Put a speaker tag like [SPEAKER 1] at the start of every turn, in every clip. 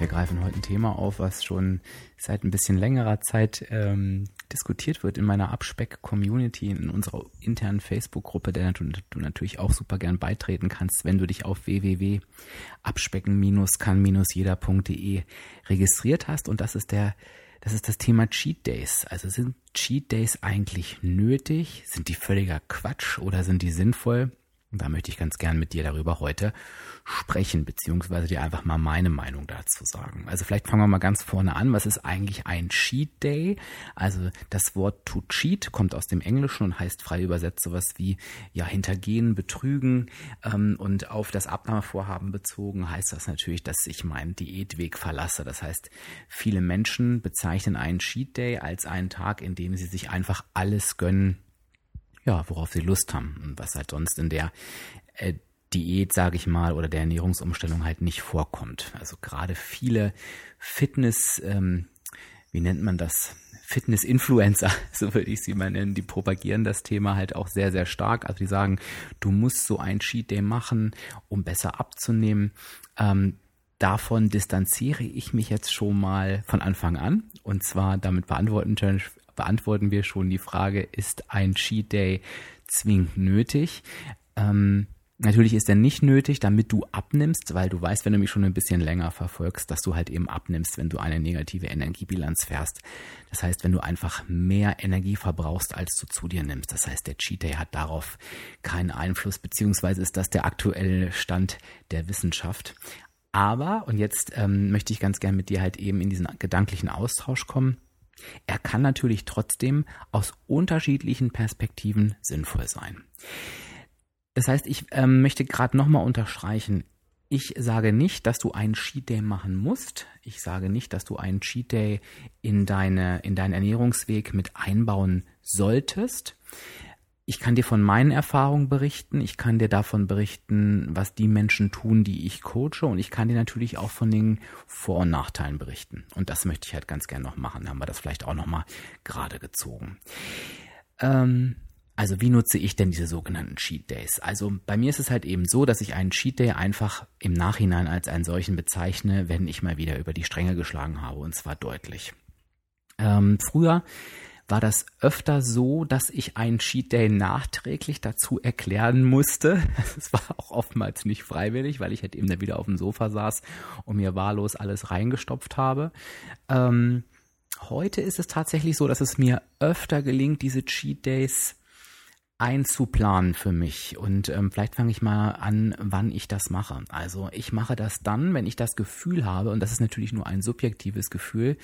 [SPEAKER 1] wir greifen heute ein Thema auf, was schon seit ein bisschen längerer Zeit ähm, diskutiert wird in meiner Abspeck-Community, in unserer internen Facebook-Gruppe, der du, du, natürlich auch super gern beitreten kannst, wenn du dich auf www.abspecken-kann-jeder.de registriert hast. Und das ist der das ist das Thema Cheat Days. Also sind Cheat Days eigentlich nötig? Sind die völliger Quatsch oder sind die sinnvoll? Und da möchte ich ganz gern mit dir darüber heute sprechen, beziehungsweise dir einfach mal meine Meinung dazu sagen. Also vielleicht fangen wir mal ganz vorne an. Was ist eigentlich ein Cheat Day? Also das Wort to cheat kommt aus dem Englischen und heißt frei übersetzt sowas wie ja hintergehen, betrügen ähm, und auf das Abnahmevorhaben bezogen heißt das natürlich, dass ich meinen Diätweg verlasse. Das heißt, viele Menschen bezeichnen einen Cheat Day als einen Tag, in dem sie sich einfach alles gönnen, ja, worauf sie Lust haben und was halt sonst in der äh, Diät, sage ich mal, oder der Ernährungsumstellung halt nicht vorkommt. Also gerade viele Fitness, ähm, wie nennt man das? Fitness-Influencer, so würde ich sie mal nennen, die propagieren das Thema halt auch sehr, sehr stark. Also die sagen, du musst so ein Cheat Day machen, um besser abzunehmen. Ähm, davon distanziere ich mich jetzt schon mal von Anfang an. Und zwar damit beantworten beantworten wir schon die Frage, ist ein Cheat Day zwingend nötig? Ähm, Natürlich ist er nicht nötig, damit du abnimmst, weil du weißt, wenn du mich schon ein bisschen länger verfolgst, dass du halt eben abnimmst, wenn du eine negative Energiebilanz fährst. Das heißt, wenn du einfach mehr Energie verbrauchst, als du zu dir nimmst. Das heißt, der Cheat Day hat darauf keinen Einfluss, beziehungsweise ist das der aktuelle Stand der Wissenschaft. Aber, und jetzt ähm, möchte ich ganz gern mit dir halt eben in diesen gedanklichen Austausch kommen. Er kann natürlich trotzdem aus unterschiedlichen Perspektiven sinnvoll sein. Das heißt, ich ähm, möchte gerade nochmal unterstreichen, ich sage nicht, dass du einen Cheat Day machen musst. Ich sage nicht, dass du einen Cheat Day in deine, in deinen Ernährungsweg mit einbauen solltest. Ich kann dir von meinen Erfahrungen berichten. Ich kann dir davon berichten, was die Menschen tun, die ich coache. Und ich kann dir natürlich auch von den Vor- und Nachteilen berichten. Und das möchte ich halt ganz gerne noch machen. Da haben wir das vielleicht auch nochmal gerade gezogen. Ähm, also wie nutze ich denn diese sogenannten Cheat Days? Also bei mir ist es halt eben so, dass ich einen Cheat Day einfach im Nachhinein als einen solchen bezeichne, wenn ich mal wieder über die Stränge geschlagen habe. Und zwar deutlich. Ähm, früher war das öfter so, dass ich einen Cheat Day nachträglich dazu erklären musste. Es war auch oftmals nicht freiwillig, weil ich halt eben da wieder auf dem Sofa saß und mir wahllos alles reingestopft habe. Ähm, heute ist es tatsächlich so, dass es mir öfter gelingt, diese Cheat Days einzuplanen für mich. Und ähm, vielleicht fange ich mal an, wann ich das mache. Also ich mache das dann, wenn ich das Gefühl habe, und das ist natürlich nur ein subjektives Gefühl,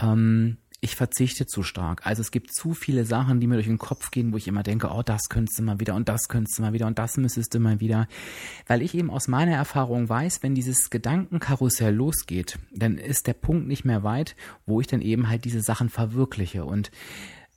[SPEAKER 1] ähm, ich verzichte zu stark. Also es gibt zu viele Sachen, die mir durch den Kopf gehen, wo ich immer denke, oh, das könntest du mal wieder und das könntest du mal wieder und das müsstest du mal wieder. Weil ich eben aus meiner Erfahrung weiß, wenn dieses Gedankenkarussell losgeht, dann ist der Punkt nicht mehr weit, wo ich dann eben halt diese Sachen verwirkliche. Und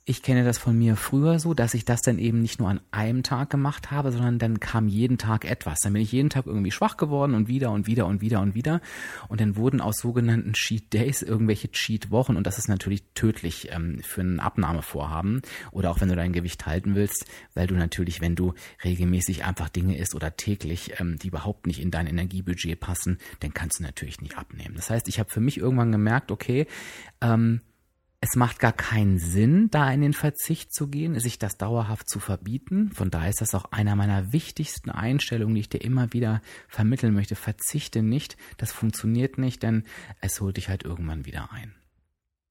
[SPEAKER 1] ich kenne das von mir früher so, dass ich das dann eben nicht nur an einem Tag gemacht habe, sondern dann kam jeden Tag etwas. Dann bin ich jeden Tag irgendwie schwach geworden und wieder und wieder und wieder und wieder. Und dann wurden aus sogenannten Cheat Days irgendwelche Cheat Wochen. Und das ist natürlich tödlich ähm, für ein Abnahmevorhaben oder auch wenn du dein Gewicht halten willst, weil du natürlich, wenn du regelmäßig einfach Dinge isst oder täglich, ähm, die überhaupt nicht in dein Energiebudget passen, dann kannst du natürlich nicht abnehmen. Das heißt, ich habe für mich irgendwann gemerkt, okay, ähm, es macht gar keinen Sinn, da in den Verzicht zu gehen, sich das dauerhaft zu verbieten. Von daher ist das auch einer meiner wichtigsten Einstellungen, die ich dir immer wieder vermitteln möchte. Verzichte nicht, das funktioniert nicht, denn es holt dich halt irgendwann wieder ein.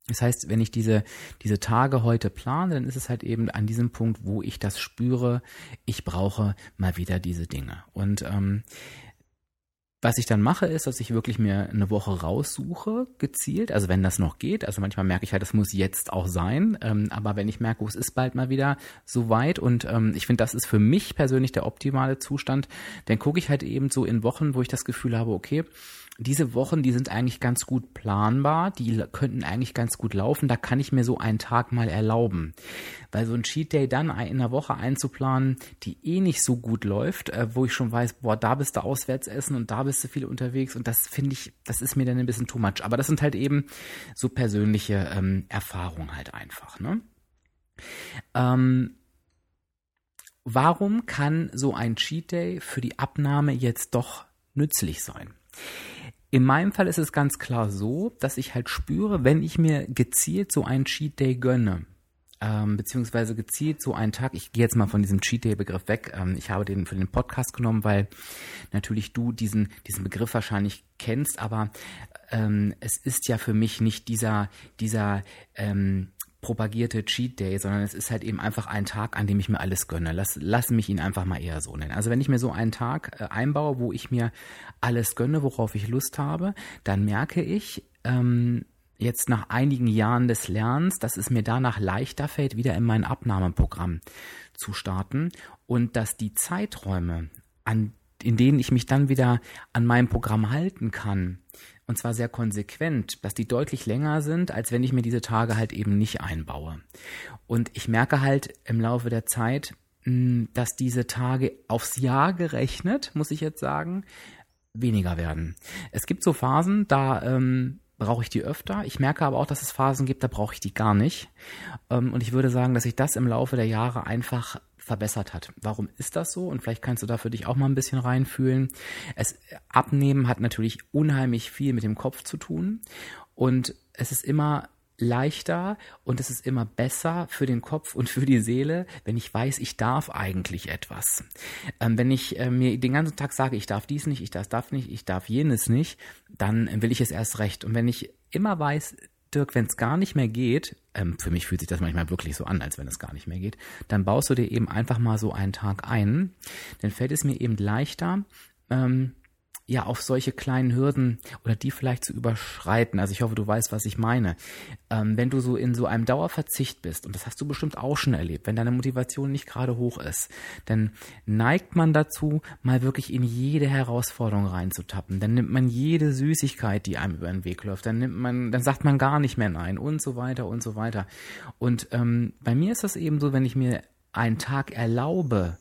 [SPEAKER 1] Das heißt, wenn ich diese, diese Tage heute plane, dann ist es halt eben an diesem Punkt, wo ich das spüre, ich brauche mal wieder diese Dinge. Und ähm, was ich dann mache, ist, dass ich wirklich mir eine Woche raussuche, gezielt, also wenn das noch geht. Also manchmal merke ich halt, das muss jetzt auch sein. Ähm, aber wenn ich merke, es ist bald mal wieder so weit und ähm, ich finde, das ist für mich persönlich der optimale Zustand, dann gucke ich halt eben so in Wochen, wo ich das Gefühl habe, okay, diese Wochen, die sind eigentlich ganz gut planbar, die könnten eigentlich ganz gut laufen, da kann ich mir so einen Tag mal erlauben. Weil so ein Cheat Day dann in der Woche einzuplanen, die eh nicht so gut läuft, äh, wo ich schon weiß, boah, da bist du auswärts essen und da bist du viel unterwegs und das finde ich, das ist mir dann ein bisschen too much. Aber das sind halt eben so persönliche ähm, Erfahrungen halt einfach, ne? Ähm, warum kann so ein Cheat Day für die Abnahme jetzt doch nützlich sein? In meinem Fall ist es ganz klar so, dass ich halt spüre, wenn ich mir gezielt so einen Cheat Day gönne, ähm, beziehungsweise gezielt so einen Tag, ich gehe jetzt mal von diesem Cheat Day Begriff weg, ähm, ich habe den für den Podcast genommen, weil natürlich du diesen, diesen Begriff wahrscheinlich kennst, aber ähm, es ist ja für mich nicht dieser, dieser ähm, propagierte Cheat Day, sondern es ist halt eben einfach ein Tag, an dem ich mir alles gönne. Lass, lass mich ihn einfach mal eher so nennen. Also wenn ich mir so einen Tag äh, einbaue, wo ich mir alles gönne, worauf ich Lust habe, dann merke ich, ähm, jetzt nach einigen Jahren des Lernens, dass es mir danach leichter fällt, wieder in mein Abnahmeprogramm zu starten und dass die Zeiträume, an, in denen ich mich dann wieder an meinem Programm halten kann, und zwar sehr konsequent, dass die deutlich länger sind, als wenn ich mir diese Tage halt eben nicht einbaue. Und ich merke halt im Laufe der Zeit, hm, dass diese Tage aufs Jahr gerechnet, muss ich jetzt sagen, weniger werden. Es gibt so Phasen, da ähm, brauche ich die öfter. Ich merke aber auch, dass es Phasen gibt, da brauche ich die gar nicht. Ähm, und ich würde sagen, dass sich das im Laufe der Jahre einfach verbessert hat. Warum ist das so? Und vielleicht kannst du da für dich auch mal ein bisschen reinfühlen. Es abnehmen hat natürlich unheimlich viel mit dem Kopf zu tun und es ist immer leichter und es ist immer besser für den Kopf und für die Seele, wenn ich weiß, ich darf eigentlich etwas. Ähm, wenn ich äh, mir den ganzen Tag sage, ich darf dies nicht, ich darf das nicht, ich darf jenes nicht, dann will ich es erst recht. Und wenn ich immer weiß, Dirk, wenn es gar nicht mehr geht, ähm, für mich fühlt sich das manchmal wirklich so an, als wenn es gar nicht mehr geht, dann baust du dir eben einfach mal so einen Tag ein. Dann fällt es mir eben leichter, ähm, ja, auf solche kleinen Hürden oder die vielleicht zu überschreiten. Also ich hoffe, du weißt, was ich meine. Ähm, wenn du so in so einem Dauerverzicht bist, und das hast du bestimmt auch schon erlebt, wenn deine Motivation nicht gerade hoch ist, dann neigt man dazu, mal wirklich in jede Herausforderung reinzutappen. Dann nimmt man jede Süßigkeit, die einem über den Weg läuft. Dann nimmt man, dann sagt man gar nicht mehr nein und so weiter und so weiter. Und ähm, bei mir ist das eben so, wenn ich mir einen Tag erlaube,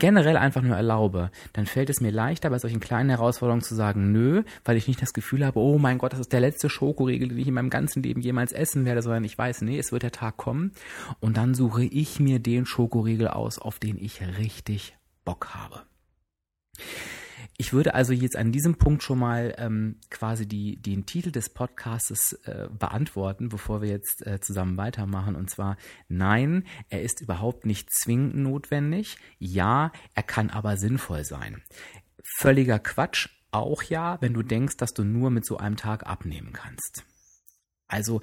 [SPEAKER 1] generell einfach nur erlaube, dann fällt es mir leichter, bei solchen kleinen Herausforderungen zu sagen, nö, weil ich nicht das Gefühl habe, oh mein Gott, das ist der letzte Schokoriegel, den ich in meinem ganzen Leben jemals essen werde, sondern ich weiß, nee, es wird der Tag kommen und dann suche ich mir den Schokoriegel aus, auf den ich richtig Bock habe. Ich würde also jetzt an diesem Punkt schon mal ähm, quasi die, den Titel des Podcasts äh, beantworten, bevor wir jetzt äh, zusammen weitermachen. Und zwar, nein, er ist überhaupt nicht zwingend notwendig. Ja, er kann aber sinnvoll sein. Völliger Quatsch. Auch ja, wenn du denkst, dass du nur mit so einem Tag abnehmen kannst. Also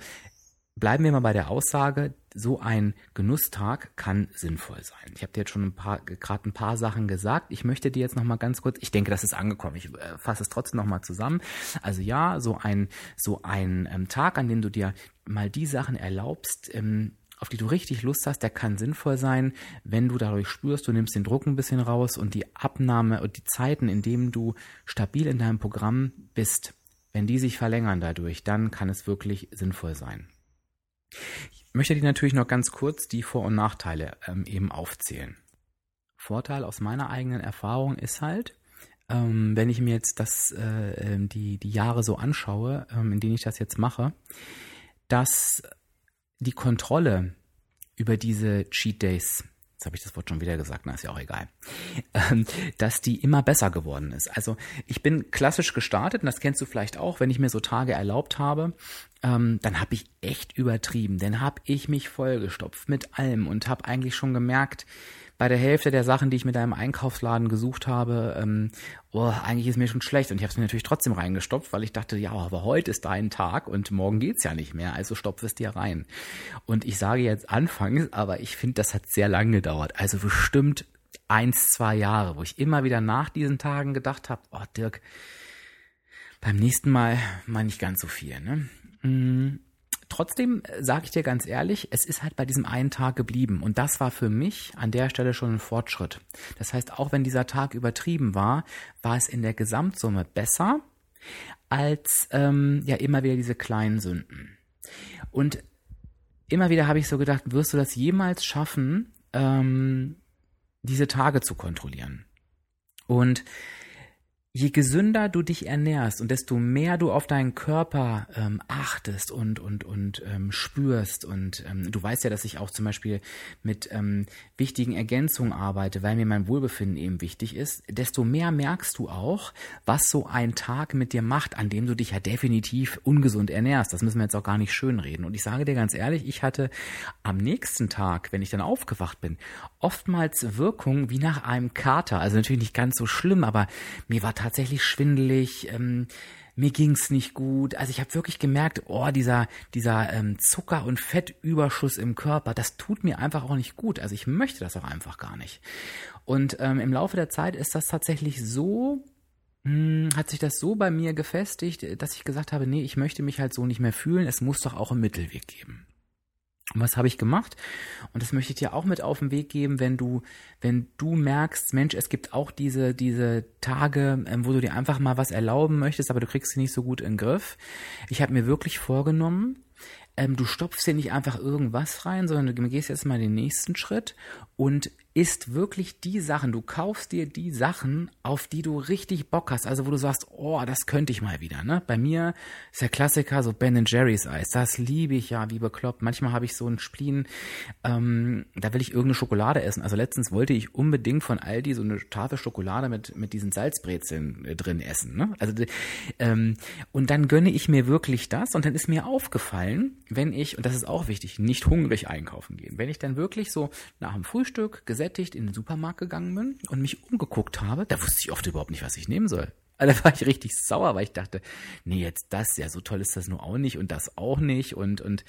[SPEAKER 1] bleiben wir mal bei der Aussage, so ein Genusstag kann sinnvoll sein. Ich habe dir jetzt schon ein paar gerade ein paar Sachen gesagt. Ich möchte dir jetzt noch mal ganz kurz, ich denke, das ist angekommen. Ich äh, fasse es trotzdem noch mal zusammen. Also ja, so ein so ein ähm, Tag, an dem du dir mal die Sachen erlaubst, ähm, auf die du richtig Lust hast, der kann sinnvoll sein, wenn du dadurch spürst, du nimmst den Druck ein bisschen raus und die Abnahme und die Zeiten, in denen du stabil in deinem Programm bist, wenn die sich verlängern dadurch, dann kann es wirklich sinnvoll sein. Ich möchte dir natürlich noch ganz kurz die Vor- und Nachteile ähm, eben aufzählen. Vorteil aus meiner eigenen Erfahrung ist halt, ähm, wenn ich mir jetzt das, äh, ähm, die, die Jahre so anschaue, ähm, in denen ich das jetzt mache, dass die Kontrolle über diese Cheat Days jetzt habe ich das Wort schon wieder gesagt, na ist ja auch egal, ähm, dass die immer besser geworden ist. Also ich bin klassisch gestartet und das kennst du vielleicht auch, wenn ich mir so Tage erlaubt habe, ähm, dann habe ich echt übertrieben, dann habe ich mich vollgestopft mit allem und habe eigentlich schon gemerkt, bei der Hälfte der Sachen, die ich mit einem Einkaufsladen gesucht habe, ähm, oh, eigentlich ist mir schon schlecht. Und ich habe es mir natürlich trotzdem reingestopft, weil ich dachte, ja, aber heute ist dein Tag und morgen geht's ja nicht mehr, also stopf es dir rein. Und ich sage jetzt anfangs, aber ich finde, das hat sehr lange gedauert. Also bestimmt eins, zwei Jahre, wo ich immer wieder nach diesen Tagen gedacht habe, oh Dirk, Beim nächsten Mal mal nicht ganz so viel. Ne? Trotzdem sage ich dir ganz ehrlich, es ist halt bei diesem einen Tag geblieben. Und das war für mich an der Stelle schon ein Fortschritt. Das heißt, auch wenn dieser Tag übertrieben war, war es in der Gesamtsumme besser als ähm, ja immer wieder diese kleinen Sünden. Und immer wieder habe ich so gedacht, wirst du das jemals schaffen, ähm, diese Tage zu kontrollieren? Und je gesünder du dich ernährst und desto mehr du auf deinen Körper ähm, achtest und und und ähm, spürst und ähm, du weißt ja, dass ich auch zum Beispiel mit ähm, wichtigen Ergänzungen arbeite, weil mir mein Wohlbefinden eben wichtig ist, desto mehr merkst du auch, was so ein Tag mit dir macht, an dem du dich ja definitiv ungesund ernährst. Das müssen wir jetzt auch gar nicht schönreden. Und ich sage dir ganz ehrlich, ich hatte am nächsten Tag, wenn ich dann aufgewacht bin, oftmals Wirkung wie nach einem Kater. Also natürlich nicht ganz so schlimm, aber mir war schwindelig. Ähm, mir ging's nicht gut. Also ich habe wirklich gemerkt, oh, dieser, dieser ähm, Zucker- und Fettüberschuss im Körper, das tut mir einfach auch nicht gut. Also ich möchte das auch einfach gar nicht. Und ähm, im Laufe der Zeit ist das tatsächlich so, hm, hat sich das so bei mir gefestigt, dass ich gesagt habe, nee, ich möchte mich halt so nicht mehr fühlen. Es muss doch auch einen Mittelweg geben. Was habe ich gemacht? Und das möchte ich dir auch mit auf den Weg geben, wenn du, wenn du merkst, Mensch, es gibt auch diese, diese Tage, ähm, wo du dir einfach mal was erlauben möchtest, aber du kriegst sie nicht so gut in den Griff. Ich habe mir wirklich vorgenommen, ähm, du stopfst hier nicht einfach irgendwas rein, sondern du gehst jetzt mal den nächsten Schritt und ist wirklich die Sachen, du kaufst dir die Sachen, auf die du richtig Bock hast, also wo du sagst, oh, das könnte ich mal wieder, ne? Bei mir ist der Klassiker so Ben Jerry's Eis, das liebe ich ja wie bekloppt. Manchmal habe ich so einen Spleen, ähm, da will ich irgendeine Schokolade essen. Also letztens wollte ich unbedingt von Aldi so eine Tafel Schokolade mit, mit diesen Salzbrezeln äh, drin essen, ne? Also, ähm, und dann gönne ich mir wirklich das und dann ist mir aufgefallen, wenn ich, und das ist auch wichtig, nicht hungrig einkaufen gehen, wenn ich dann wirklich so nach dem Frühstück gesetzt gesättigt in den Supermarkt gegangen bin und mich umgeguckt habe, da wusste ich oft überhaupt nicht, was ich nehmen soll. Also da war ich richtig sauer, weil ich dachte, nee, jetzt das, ja, so toll ist das nur auch nicht und das auch nicht und, und,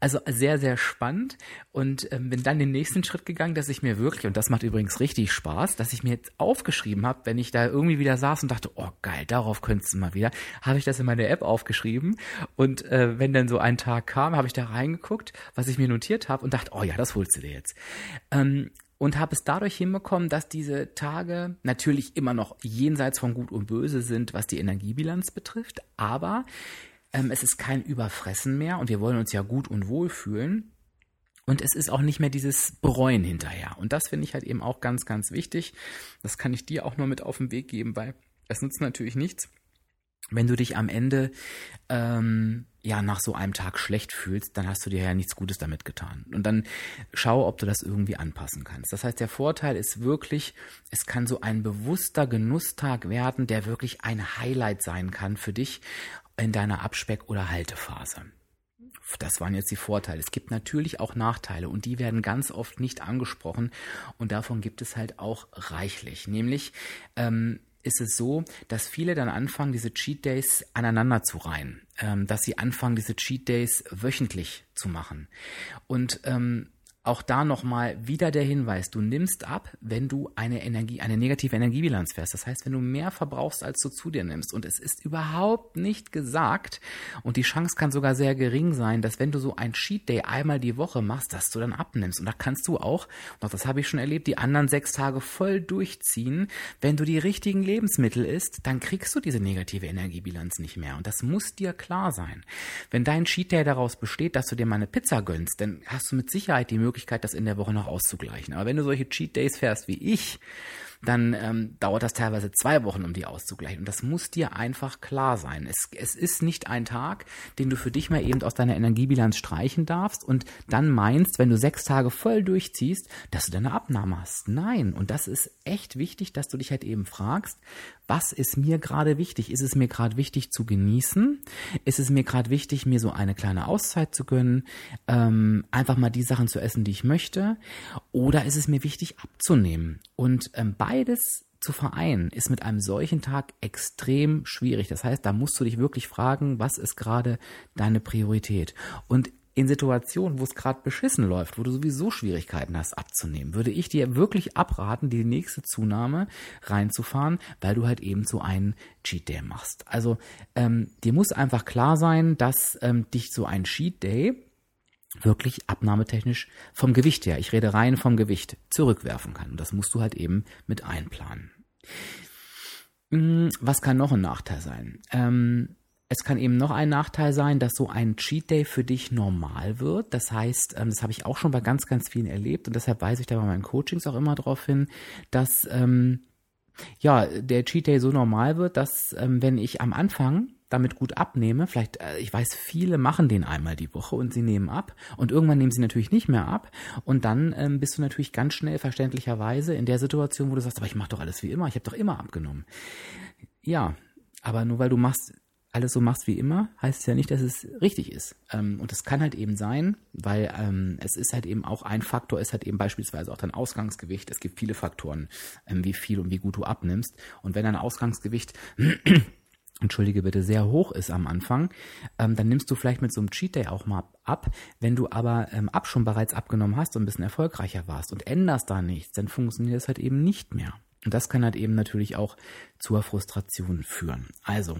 [SPEAKER 1] also sehr, sehr spannend und ähm, bin dann den nächsten Schritt gegangen, dass ich mir wirklich, und das macht übrigens richtig Spaß, dass ich mir jetzt aufgeschrieben habe, wenn ich da irgendwie wieder saß und dachte, oh geil, darauf könntest du mal wieder, habe ich das in meine App aufgeschrieben und äh, wenn dann so ein Tag kam, habe ich da reingeguckt, was ich mir notiert habe und dachte, oh ja, das holst du dir jetzt. Ähm, und habe es dadurch hinbekommen, dass diese Tage natürlich immer noch jenseits von Gut und Böse sind, was die Energiebilanz betrifft, aber ähm, es ist kein Überfressen mehr und wir wollen uns ja gut und wohl fühlen. Und es ist auch nicht mehr dieses Bereuen hinterher. Und das finde ich halt eben auch ganz, ganz wichtig. Das kann ich dir auch nur mit auf den Weg geben, weil es nutzt natürlich nichts, wenn du dich am Ende ähm, ja nach so einem Tag schlecht fühlst, dann hast du dir ja nichts Gutes damit getan. Und dann schau, ob du das irgendwie anpassen kannst. Das heißt, der Vorteil ist wirklich, es kann so ein bewusster Genusstag werden, der wirklich ein Highlight sein kann für dich in deiner Abspeck- oder Haltephase. Das waren jetzt die Vorteile. Es gibt natürlich auch Nachteile und die werden ganz oft nicht angesprochen und davon gibt es halt auch reichlich. Nämlich ähm, ist es so, dass viele dann anfangen, diese Cheat Days aneinander zu reihen, ähm, dass sie anfangen, diese Cheat Days wöchentlich zu machen. Und ähm, auch da nochmal wieder der Hinweis, du nimmst ab, wenn du eine Energie, eine negative Energiebilanz fährst. Das heißt, wenn du mehr verbrauchst, als du zu dir nimmst. Und es ist überhaupt nicht gesagt, und die Chance kann sogar sehr gering sein, dass wenn du so ein Cheat Day einmal die Woche machst, dass du dann abnimmst. Und da kannst du auch, auch das habe ich schon erlebt, die anderen sechs Tage voll durchziehen. Wenn du die richtigen Lebensmittel isst, dann kriegst du diese negative Energiebilanz nicht mehr. Und das muss dir klar sein. Wenn dein Cheat Day daraus besteht, dass du dir mal eine Pizza gönnst, dann hast du mit Sicherheit die Möglichkeit, Möglichkeit, das in der Woche noch auszugleichen. Aber wenn du solche Cheat Days fährst wie ich, dann ähm, dauert das teilweise zwei Wochen, um die auszugleichen. Und das muss dir einfach klar sein. Es, es ist nicht ein Tag, den du für dich mal eben aus deiner Energiebilanz streichen darfst und dann meinst, wenn du sechs Tage voll durchziehst, dass du deine Abnahme hast. Nein. Und das ist echt wichtig, dass du dich halt eben fragst, was ist mir gerade wichtig? Ist es mir gerade wichtig zu genießen? Ist es mir gerade wichtig, mir so eine kleine Auszeit zu gönnen? Ähm, einfach mal die Sachen zu essen, die ich möchte? Oder ist es mir wichtig abzunehmen? Und ähm, beides zu vereinen, ist mit einem solchen Tag extrem schwierig. Das heißt, da musst du dich wirklich fragen, was ist gerade deine Priorität? Und in Situationen, wo es gerade beschissen läuft, wo du sowieso Schwierigkeiten hast abzunehmen, würde ich dir wirklich abraten, die nächste Zunahme reinzufahren, weil du halt eben so einen Cheat Day machst. Also ähm, dir muss einfach klar sein, dass ähm, dich so ein Cheat Day wirklich abnahmetechnisch vom Gewicht her, ich rede rein vom Gewicht, zurückwerfen kann. Und das musst du halt eben mit einplanen. Hm, was kann noch ein Nachteil sein? Ähm, es kann eben noch ein Nachteil sein, dass so ein Cheat Day für dich normal wird. Das heißt, ähm, das habe ich auch schon bei ganz, ganz vielen erlebt und deshalb weise ich da bei meinen Coachings auch immer darauf hin, dass ähm, ja der Cheat Day so normal wird, dass ähm, wenn ich am Anfang damit gut abnehme, vielleicht, äh, ich weiß, viele machen den einmal die Woche und sie nehmen ab und irgendwann nehmen sie natürlich nicht mehr ab und dann ähm, bist du natürlich ganz schnell verständlicherweise in der Situation, wo du sagst, aber ich mache doch alles wie immer, ich habe doch immer abgenommen. Ja, aber nur weil du machst alles so machst wie immer, heißt es ja nicht, dass es richtig ist. Ähm, und das kann halt eben sein, weil ähm, es ist halt eben auch ein Faktor, ist halt eben beispielsweise auch dein Ausgangsgewicht. Es gibt viele Faktoren, ähm, wie viel und wie gut du abnimmst. Und wenn dein Ausgangsgewicht entschuldige bitte, sehr hoch ist am Anfang, ähm, dann nimmst du vielleicht mit so einem Cheat Day auch mal ab. Wenn du aber ähm, ab schon bereits abgenommen hast und ein bisschen erfolgreicher warst und änderst da nichts, dann funktioniert es halt eben nicht mehr. Und das kann halt eben natürlich auch zur Frustration führen. Also,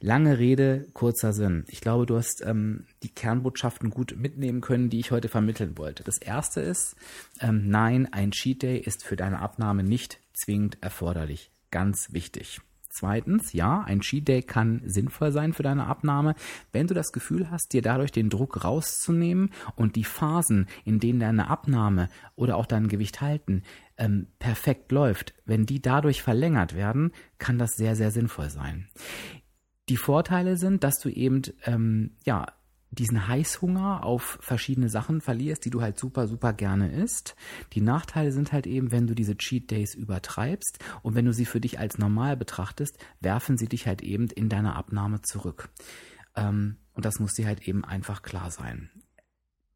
[SPEAKER 1] lange Rede, kurzer Sinn. Ich glaube, du hast ähm, die Kernbotschaften gut mitnehmen können, die ich heute vermitteln wollte. Das erste ist, ähm, nein, ein Cheat Day ist für deine Abnahme nicht zwingend erforderlich. Ganz wichtig. Zweitens, ja, ein Cheat Day kann sinnvoll sein für deine Abnahme, wenn du das Gefühl hast, dir dadurch den Druck rauszunehmen und die Phasen, in denen deine Abnahme oder auch dein Gewicht halten, ähm, perfekt läuft, wenn die dadurch verlängert werden, kann das sehr, sehr sinnvoll sein. Die Vorteile sind, dass du eben ähm, ja diesen Heißhunger auf verschiedene Sachen verlierst, die du halt super, super gerne isst. Die Nachteile sind halt eben, wenn du diese Cheat Days übertreibst und wenn du sie für dich als normal betrachtest, werfen sie dich halt eben in deiner Abnahme zurück. Ähm, und das muss dir halt eben einfach klar sein.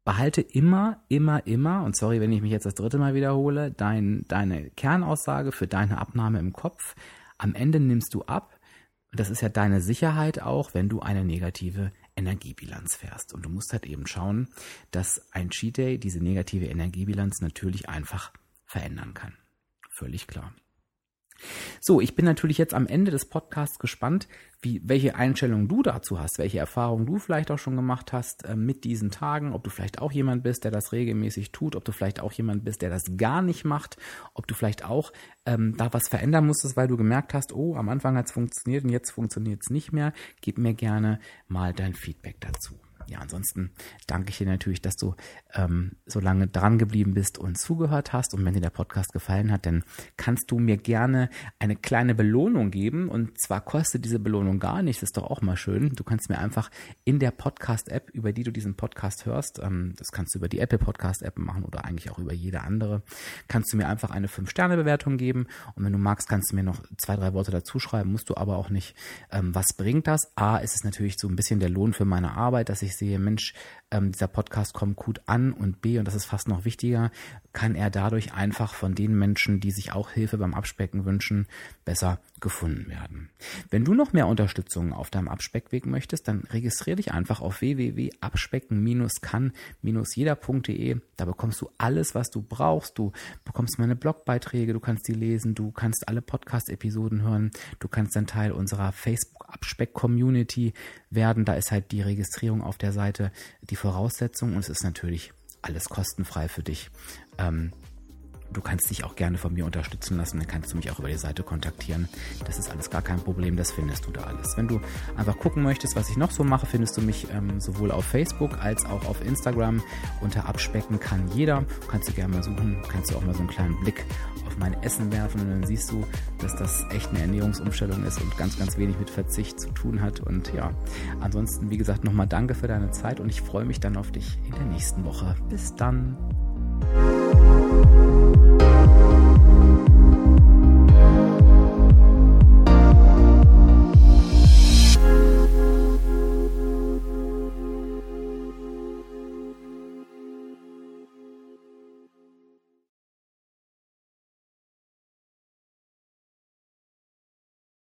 [SPEAKER 1] Behalte immer, immer, immer, und sorry, wenn ich mich jetzt das dritte Mal wiederhole, dein, deine Kernaussage für deine Abnahme im Kopf. Am Ende nimmst du ab. Das ist ja deine Sicherheit auch, wenn du eine negative Energiebilanz fährst. Und du musst halt eben schauen, dass ein Cheat Day diese negative Energiebilanz natürlich einfach verändern kann. Völlig klar. So, ich bin natürlich jetzt am Ende des Podcasts gespannt, wie, welche Einstellung du dazu hast, welche Erfahrungen du vielleicht auch schon gemacht hast äh, mit diesen Tagen, ob du vielleicht auch jemand bist, der das regelmäßig tut, ob du vielleicht auch jemand bist, der das gar nicht macht, ob du vielleicht auch ähm, da was verändern musstest, weil du gemerkt hast, oh, am Anfang hat es funktioniert und jetzt funktioniert es nicht mehr. Gib mir gerne mal dein Feedback dazu ja, ansonsten danke ich dir natürlich, dass du ähm, so lange dran geblieben bist und zugehört hast. Und wenn dir der Podcast gefallen hat, dann kannst du mir gerne eine kleine Belohnung geben. Und zwar kostet diese Belohnung gar nichts, ist doch auch mal schön. Du kannst mir einfach in der Podcast-App, über die du diesen Podcast hörst, ähm, das kannst du über die Apple Podcast-App machen oder eigentlich auch über jede andere, kannst du mir einfach eine 5-Sterne-Bewertung geben. Und wenn du magst, kannst du mir noch zwei, drei Worte dazu schreiben, musst du aber auch nicht. Ähm, was bringt das? A, ist es natürlich so ein bisschen der Lohn für meine Arbeit, dass ich ich sehe, Mensch, ähm, dieser Podcast kommt gut an und B, und das ist fast noch wichtiger, kann er dadurch einfach von den Menschen, die sich auch Hilfe beim Abspecken wünschen, besser gefunden werden. Wenn du noch mehr Unterstützung auf deinem Abspeckweg möchtest, dann registriere dich einfach auf www.abspecken-kann-jeder.de. Da bekommst du alles, was du brauchst. Du bekommst meine Blogbeiträge, du kannst die lesen, du kannst alle Podcast-Episoden hören, du kannst ein Teil unserer Facebook-Abspeck-Community werden. Da ist halt die Registrierung auf der Seite die Voraussetzung und es ist natürlich alles kostenfrei für dich. Ähm, du kannst dich auch gerne von mir unterstützen lassen, dann kannst du mich auch über die Seite kontaktieren. Das ist alles gar kein Problem, das findest du da alles. Wenn du einfach gucken möchtest, was ich noch so mache, findest du mich ähm, sowohl auf Facebook als auch auf Instagram unter Abspecken kann jeder. Kannst du gerne mal suchen, kannst du auch mal so einen kleinen Blick auf mein Essen werfen und dann siehst du, dass das echt eine Ernährungsumstellung ist und ganz, ganz wenig mit Verzicht zu tun hat. Und ja, ansonsten, wie gesagt, nochmal danke für deine Zeit und ich freue mich dann auf dich in der nächsten Woche. Bis dann. thank you